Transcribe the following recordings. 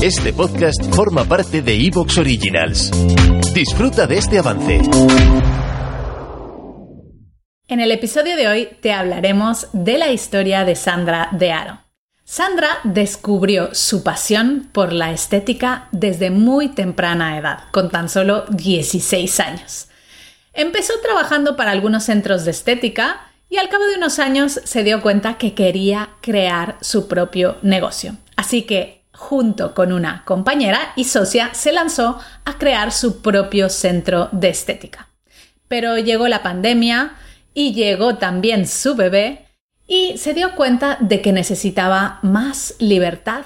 Este podcast forma parte de Evox Originals. Disfruta de este avance. En el episodio de hoy te hablaremos de la historia de Sandra de Aro. Sandra descubrió su pasión por la estética desde muy temprana edad, con tan solo 16 años. Empezó trabajando para algunos centros de estética y al cabo de unos años se dio cuenta que quería crear su propio negocio. Así que junto con una compañera y socia, se lanzó a crear su propio centro de estética. Pero llegó la pandemia y llegó también su bebé y se dio cuenta de que necesitaba más libertad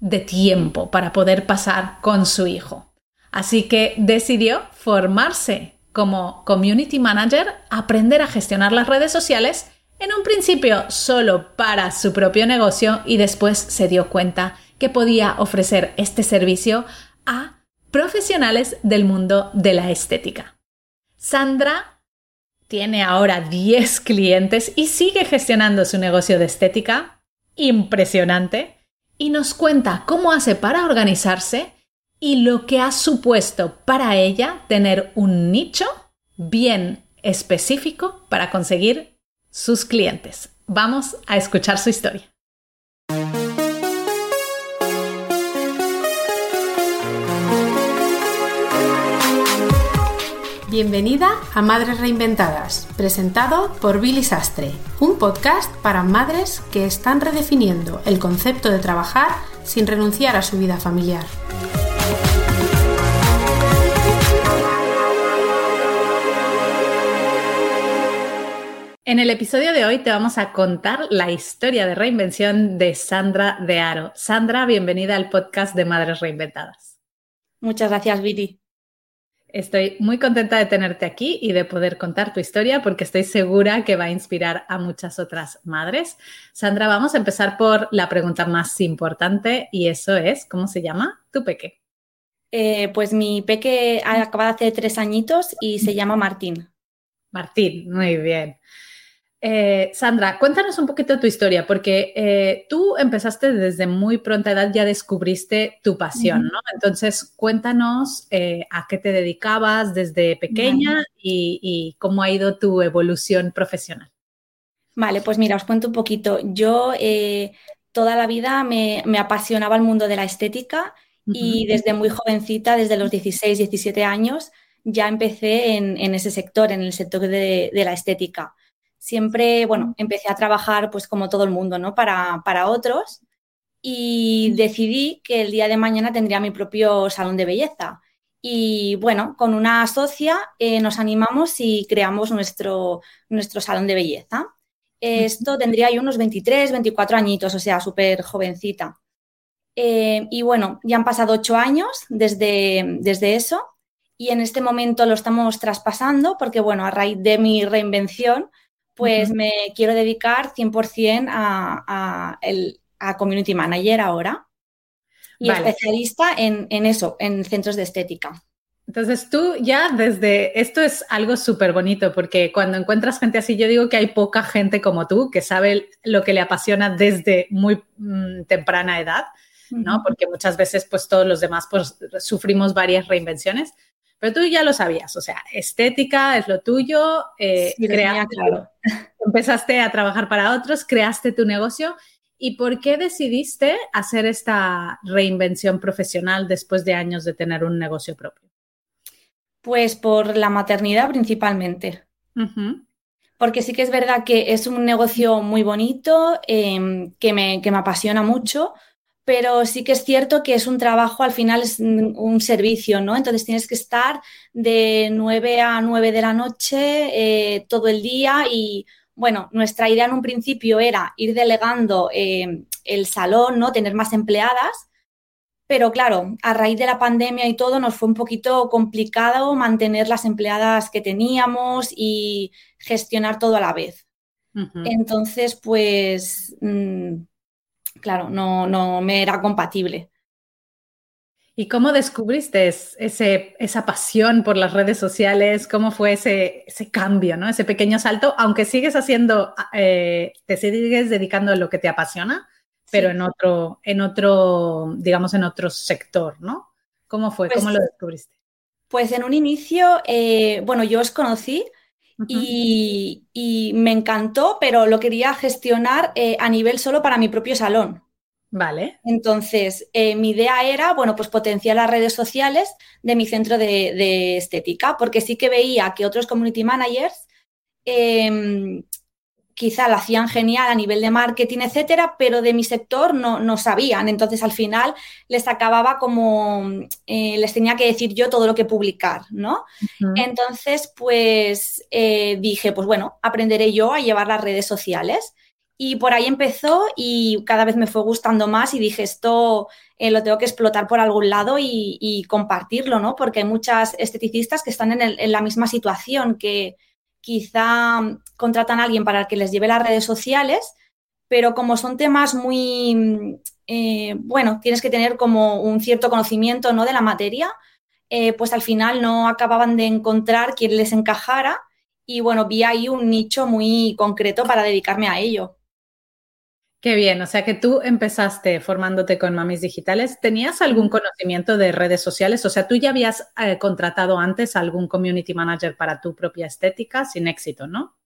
de tiempo para poder pasar con su hijo. Así que decidió formarse como community manager, aprender a gestionar las redes sociales, en un principio solo para su propio negocio y después se dio cuenta que podía ofrecer este servicio a profesionales del mundo de la estética. Sandra tiene ahora 10 clientes y sigue gestionando su negocio de estética. Impresionante. Y nos cuenta cómo hace para organizarse y lo que ha supuesto para ella tener un nicho bien específico para conseguir sus clientes. Vamos a escuchar su historia. Bienvenida a Madres Reinventadas, presentado por Billy Sastre, un podcast para madres que están redefiniendo el concepto de trabajar sin renunciar a su vida familiar. En el episodio de hoy te vamos a contar la historia de reinvención de Sandra de Aro. Sandra, bienvenida al podcast de Madres Reinventadas. Muchas gracias, Billy. Estoy muy contenta de tenerte aquí y de poder contar tu historia porque estoy segura que va a inspirar a muchas otras madres. Sandra, vamos a empezar por la pregunta más importante y eso es, ¿cómo se llama tu peque? Eh, pues mi peque acaba de hacer tres añitos y se llama Martín. Martín, muy bien. Eh, Sandra, cuéntanos un poquito tu historia, porque eh, tú empezaste desde muy pronta edad, ya descubriste tu pasión, ¿no? Entonces, cuéntanos eh, a qué te dedicabas desde pequeña y, cómo ha ido tu evolución profesional. Vale, pues mira, os cuento un poquito. Yo toda la vida me, apasionaba el mundo de la estética y desde muy jovencita, desde los 16, 17 años, ya empecé en, ese sector, en el sector de la estética siempre, bueno, empecé a trabajar pues como todo el mundo, ¿no? Para, para otros y decidí que el día de mañana tendría mi propio salón de belleza. Y bueno, con una socia eh, nos animamos y creamos nuestro, nuestro salón de belleza. Esto tendría yo unos 23, 24 añitos, o sea, súper jovencita. Eh, y bueno, ya han pasado ocho años desde, desde eso y en este momento lo estamos traspasando porque, bueno, a raíz de mi reinvención, pues me quiero dedicar 100% a, a, Community Manager ahora y especialista en, eso, en centros de estética. Entonces tú ya desde, esto es algo súper bonito porque cuando encuentras gente así, yo digo que hay poca gente como tú que sabe lo que le apasiona desde muy mm, temprana edad, ¿no? Porque muchas veces pues todos los demás pues sufrimos varias reinvenciones, pero tú ya lo sabías, o sea, estética es lo tuyo, eh, claro. empezaste a trabajar para otros, creaste tu negocio. ¿Y por qué decidiste hacer esta reinvención profesional después de años de tener un negocio propio? Pues por la maternidad principalmente. Porque sí que es verdad que es un negocio muy bonito, em, que, me, que me apasiona mucho, pero sí que es cierto que es un trabajo, al final es un servicio, ¿no? Entonces tienes que estar de 9 a 9 de la noche eh, todo el día y, bueno, nuestra idea en un principio era ir delegando eh, el salón, ¿no? Tener más empleadas, pero claro, a raíz de la pandemia y todo nos fue un poquito complicado mantener las empleadas que teníamos y gestionar todo a la vez. Entonces, pues... Mm, claro, no, no me era compatible. ¿Y cómo descubriste ese, esa pasión por las redes sociales? ¿Cómo fue ese, ese cambio, ¿no? ese pequeño salto? Aunque sigues haciendo, eh, te sigues dedicando a lo que te apasiona, pero en otro, en otro, digamos, en otro sector, ¿no? ¿Cómo fue? Pues ¿Cómo lo descubriste? Pues en un inicio, eh, bueno, yo os conocí y, y, me encantó, pero lo quería gestionar eh, a nivel solo para mi propio salón. Vale. Entonces, eh, mi idea era, bueno, pues potenciar las redes sociales de mi centro de, de estética, porque sí que veía que otros community managers eh, quizá la hacían genial a nivel de marketing, etcétera, pero de mi sector no, no sabían. Entonces, al final les acababa como, eh, les tenía que decir yo todo lo que publicar, ¿no? Uh -huh. Entonces, pues eh, dije, pues bueno, aprenderé yo a llevar las redes sociales. Y por ahí empezó y cada vez me fue gustando más y dije, esto eh, lo tengo que explotar por algún lado y, y, compartirlo, ¿no? Porque hay muchas esteticistas que están en, el, en la misma situación, que quizá contratan a alguien para que les lleve las redes sociales, pero como son temas muy, eh, bueno, tienes que tener como un cierto conocimiento ¿no? de la materia, eh, pues al final no acababan de encontrar quien les encajara y bueno, vi ahí un nicho muy concreto para dedicarme a ello. Qué bien, o sea que tú empezaste formándote con Mamis Digitales. ¿Tenías algún conocimiento de redes sociales? O sea, tú ya habías eh, contratado antes a algún community manager para tu propia estética sin éxito, ¿no?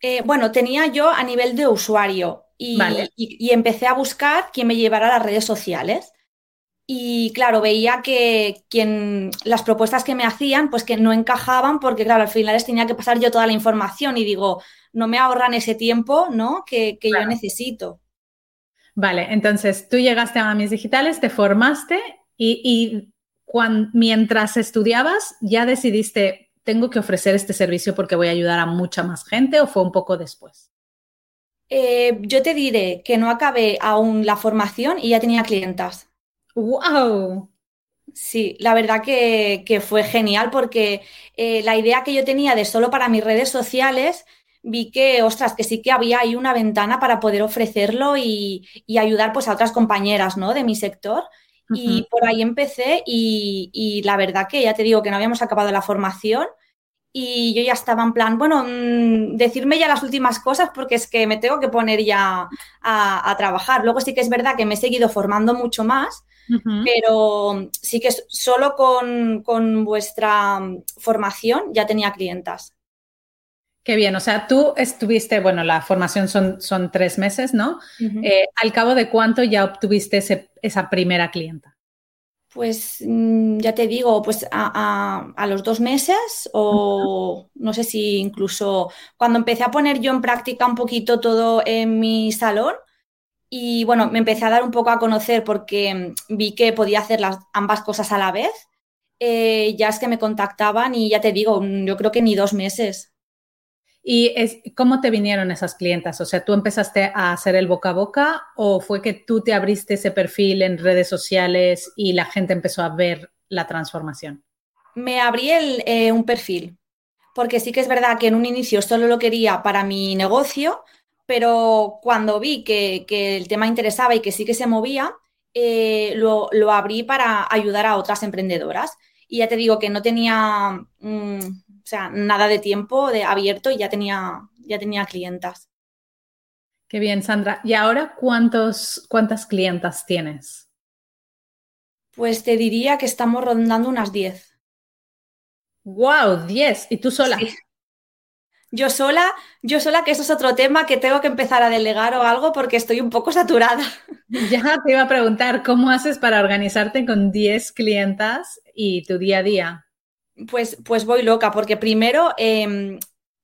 Eh, bueno, tenía yo a nivel de usuario y, vale. y, y, empecé a buscar quién me llevara a las redes sociales. Y claro, veía que quien, las propuestas que me hacían, pues que no encajaban porque, claro, al final les tenía que pasar yo toda la información y digo, no me ahorran ese tiempo, ¿no? Que, que claro. yo necesito. Vale, entonces tú llegaste a Mamis Digitales, te formaste y, y cuando, mientras estudiabas ya decidiste, tengo que ofrecer este servicio porque voy a ayudar a mucha más gente o fue un poco después? Eh, yo te diré que no acabé aún la formación y ya tenía clientas. ¡Wow! Sí, la verdad que, que fue genial porque eh, la idea que yo tenía de solo para mis redes sociales vi que, ostras, que sí que había ahí una ventana para poder ofrecerlo y, y ayudar pues a otras compañeras, ¿no? De mi sector. Uh -huh. Y por ahí empecé y, y, la verdad que ya te digo que no habíamos acabado la formación y yo ya estaba en plan, bueno, mmm, decirme ya las últimas cosas porque es que me tengo que poner ya a, a trabajar. Luego sí que es verdad que me he seguido formando mucho más, uh -huh. pero sí que solo con, con vuestra formación ya tenía clientas. Qué bien, o sea, tú estuviste, bueno, la formación son, son tres meses, ¿no? Uh -huh. eh, ¿Al cabo de cuánto ya obtuviste ese, esa primera clienta? Pues mm, ya te digo, pues a, a, a los dos meses o uh -huh. no sé si incluso cuando empecé a poner yo en práctica un poquito todo en mi salón y bueno, me empecé a dar un poco a conocer porque vi que podía hacer las, ambas cosas a la vez, eh, ya es que me contactaban y ya te digo, yo creo que ni dos meses. ¿Y es, cómo te vinieron esas clientas? O sea, ¿tú empezaste a hacer el boca a boca o fue que tú te abriste ese perfil en redes sociales y la gente empezó a ver la transformación? Me abrí eh, un perfil, porque sí que es verdad que en un inicio solo lo quería para mi negocio, pero cuando vi que, que el tema interesaba y que sí que se movía, eh, lo, lo, abrí para ayudar a otras emprendedoras. Y ya te digo que no tenía... Mmm, o sea, nada de tiempo de abierto y ya tenía, ya tenía clientas. Qué bien, Sandra. ¿Y ahora cuántos, cuántas clientas tienes? Pues te diría que estamos rondando unas 10. ¡Wow! 10. ¿Y tú sola? Sí. Yo sola, yo sola, que eso es otro tema que tengo que empezar a delegar o algo porque estoy un poco saturada. Ya te iba a preguntar, ¿cómo haces para organizarte con 10 clientas y tu día a día? Pues, pues voy loca, porque primero eh,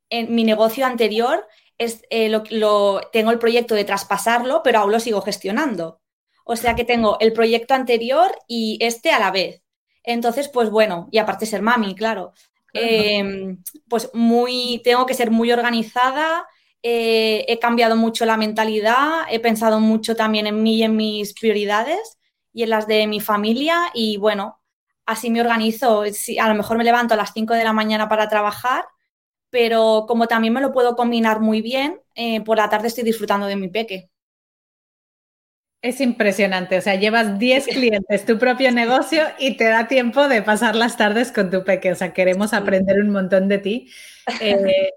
en mi negocio anterior es, eh, lo, lo, tengo el proyecto de traspasarlo, pero aún lo sigo gestionando. O sea que tengo el proyecto anterior y este a la vez. Entonces, pues bueno, y aparte ser mami, claro. Eh, pues muy, tengo que ser muy organizada. Eh, he cambiado mucho la mentalidad, he pensado mucho también en mí y en mis prioridades y en las de mi familia. Y bueno, así me organizo. A lo mejor me levanto a las 5 de la mañana para trabajar, pero como también me lo puedo combinar muy bien, eh, por la tarde estoy disfrutando de mi peque. Es impresionante, o sea, llevas 10 clientes, tu propio negocio y te da tiempo de pasar las tardes con tu peque, o sea, queremos aprender un montón de ti. Eh,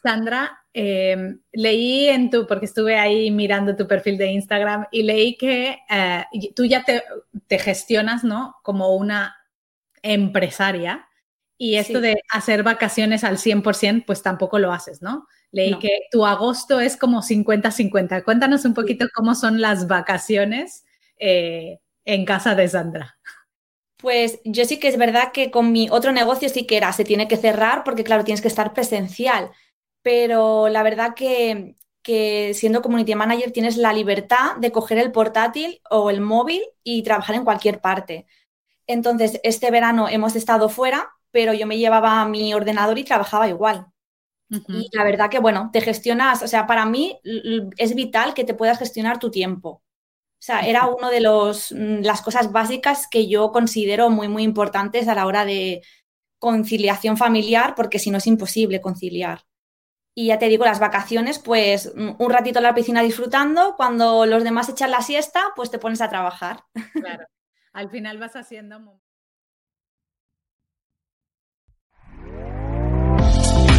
Sandra, em, leí en tu, porque estuve ahí mirando tu perfil de Instagram y leí que eh, tú ya te, gestionas, ¿no? Como una empresaria y esto de hacer vacaciones al 100%, pues tampoco lo haces, ¿no? Leí que tu agosto es como 50-50. Cuéntanos un poquito cómo son las vacaciones eh, en casa de Sandra. Pues yo sí que es verdad que con mi otro negocio sí que era, se tiene que cerrar porque claro, tienes que estar presencial pero la verdad que, siendo community manager tienes la libertad de coger el portátil o el móvil y trabajar en cualquier parte. Entonces, este verano hemos estado fuera, pero yo me llevaba mi ordenador y trabajaba igual. Y la verdad que, bueno, te gestionas, o sea, para mí es vital que te puedas gestionar tu tiempo. O sea, era una de los, mm, las cosas básicas que yo considero muy, muy importantes a la hora de conciliación familiar, porque si no es imposible conciliar. Y ya te digo, las vacaciones, pues mm, un ratito en la piscina disfrutando, cuando los demás echan la siesta, pues te pones a trabajar. Claro, al final vas haciendo...